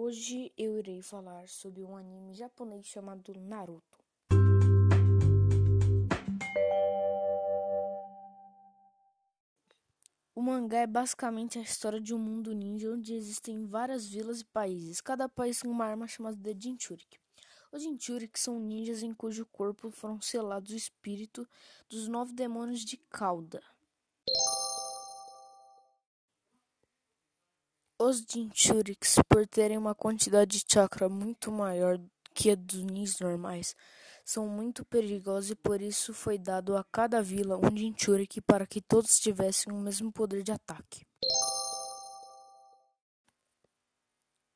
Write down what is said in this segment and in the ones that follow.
Hoje eu irei falar sobre um anime japonês chamado Naruto. O mangá é basicamente a história de um mundo ninja onde existem várias vilas e países, cada país com uma arma chamada de Jinchuriki. Os Jinchuriki são ninjas em cujo corpo foram selados o espírito dos nove demônios de cauda. Os Jinchuriks, por terem uma quantidade de chakra muito maior que a dos ninjas normais, são muito perigosos e por isso foi dado a cada vila um Jinchuriki para que todos tivessem o mesmo poder de ataque.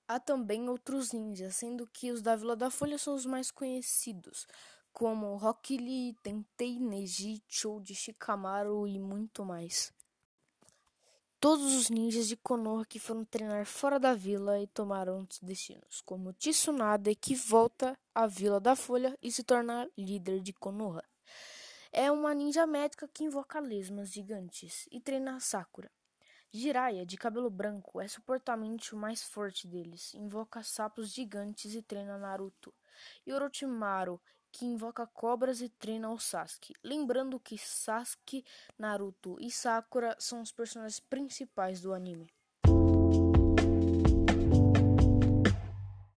Há também outros ninjas, sendo que os da Vila da Folha são os mais conhecidos, como Rock Lee, Tentei, Neji, Chou de Shikamaru e muito mais. Todos os ninjas de Konoha que foram treinar fora da vila e tomaram outros destinos, como Tsunade, que volta à Vila da Folha e se torna líder de Konoha. É uma ninja médica que invoca lesmas gigantes e treina Sakura. Jiraiya, de cabelo branco, é supostamente o mais forte deles, invoca sapos gigantes e treina Naruto. E Orochimaru, que invoca cobras e treina o Sasuke. Lembrando que Sasuke, Naruto e Sakura são os personagens principais do anime.